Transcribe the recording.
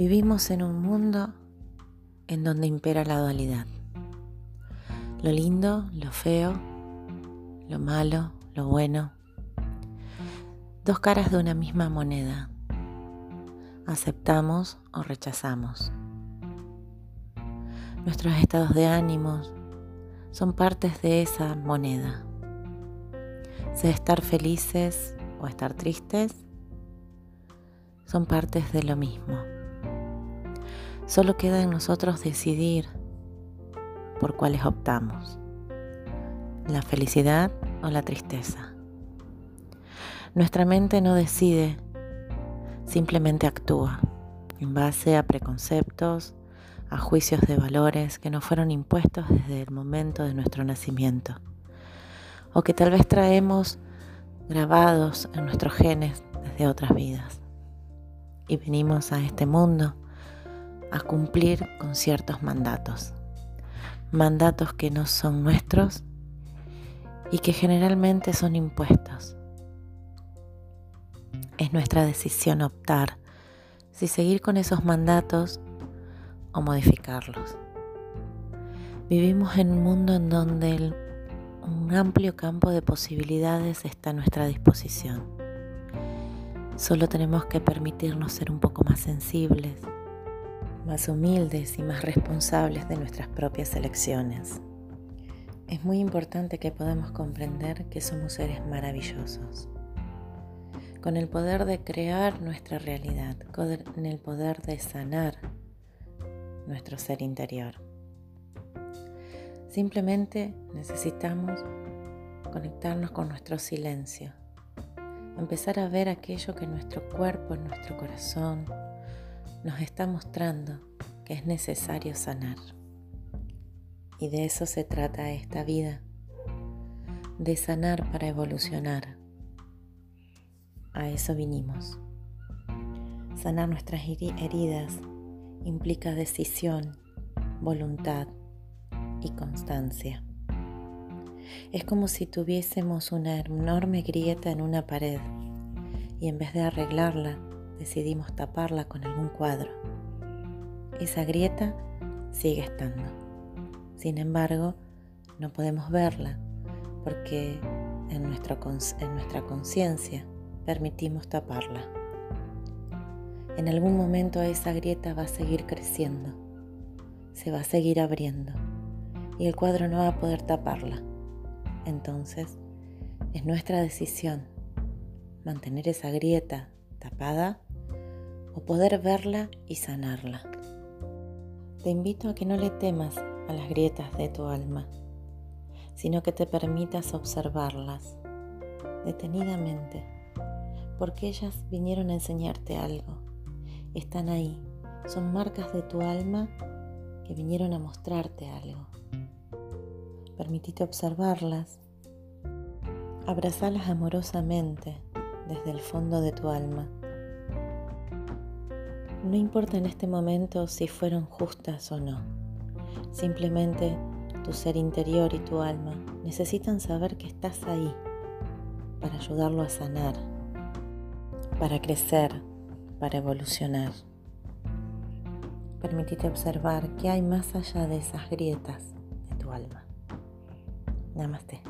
Vivimos en un mundo en donde impera la dualidad. Lo lindo, lo feo, lo malo, lo bueno. Dos caras de una misma moneda. Aceptamos o rechazamos. Nuestros estados de ánimos son partes de esa moneda. Sea estar felices o estar tristes, son partes de lo mismo. Solo queda en nosotros decidir por cuáles optamos, la felicidad o la tristeza. Nuestra mente no decide, simplemente actúa en base a preconceptos, a juicios de valores que nos fueron impuestos desde el momento de nuestro nacimiento, o que tal vez traemos grabados en nuestros genes desde otras vidas. Y venimos a este mundo a cumplir con ciertos mandatos, mandatos que no son nuestros y que generalmente son impuestos. Es nuestra decisión optar si seguir con esos mandatos o modificarlos. Vivimos en un mundo en donde un amplio campo de posibilidades está a nuestra disposición. Solo tenemos que permitirnos ser un poco más sensibles, más humildes y más responsables de nuestras propias elecciones. Es muy importante que podamos comprender que somos seres maravillosos, con el poder de crear nuestra realidad, con el poder de sanar nuestro ser interior. Simplemente necesitamos conectarnos con nuestro silencio, empezar a ver aquello que nuestro cuerpo, nuestro corazón nos está mostrando que es necesario sanar. Y de eso se trata esta vida, de sanar para evolucionar. A eso vinimos. Sanar nuestras heridas implica decisión, voluntad y constancia. Es como si tuviésemos una enorme grieta en una pared y en vez de arreglarla decidimos taparla con algún cuadro. Esa grieta sigue estando. Sin embargo, no podemos verla porque en, en nuestra conciencia permitimos taparla. En algún momento esa grieta va a seguir creciendo, se va a seguir abriendo y el cuadro no va a poder taparla. Entonces, es nuestra decisión mantener esa grieta tapada o poder verla y sanarla. Te invito a que no le temas a las grietas de tu alma, sino que te permitas observarlas detenidamente, porque ellas vinieron a enseñarte algo. Están ahí, son marcas de tu alma que vinieron a mostrarte algo. Permitite observarlas, abrazalas amorosamente desde el fondo de tu alma. No importa en este momento si fueron justas o no, simplemente tu ser interior y tu alma necesitan saber que estás ahí para ayudarlo a sanar, para crecer, para evolucionar. Permitite observar qué hay más allá de esas grietas de tu alma. Namaste.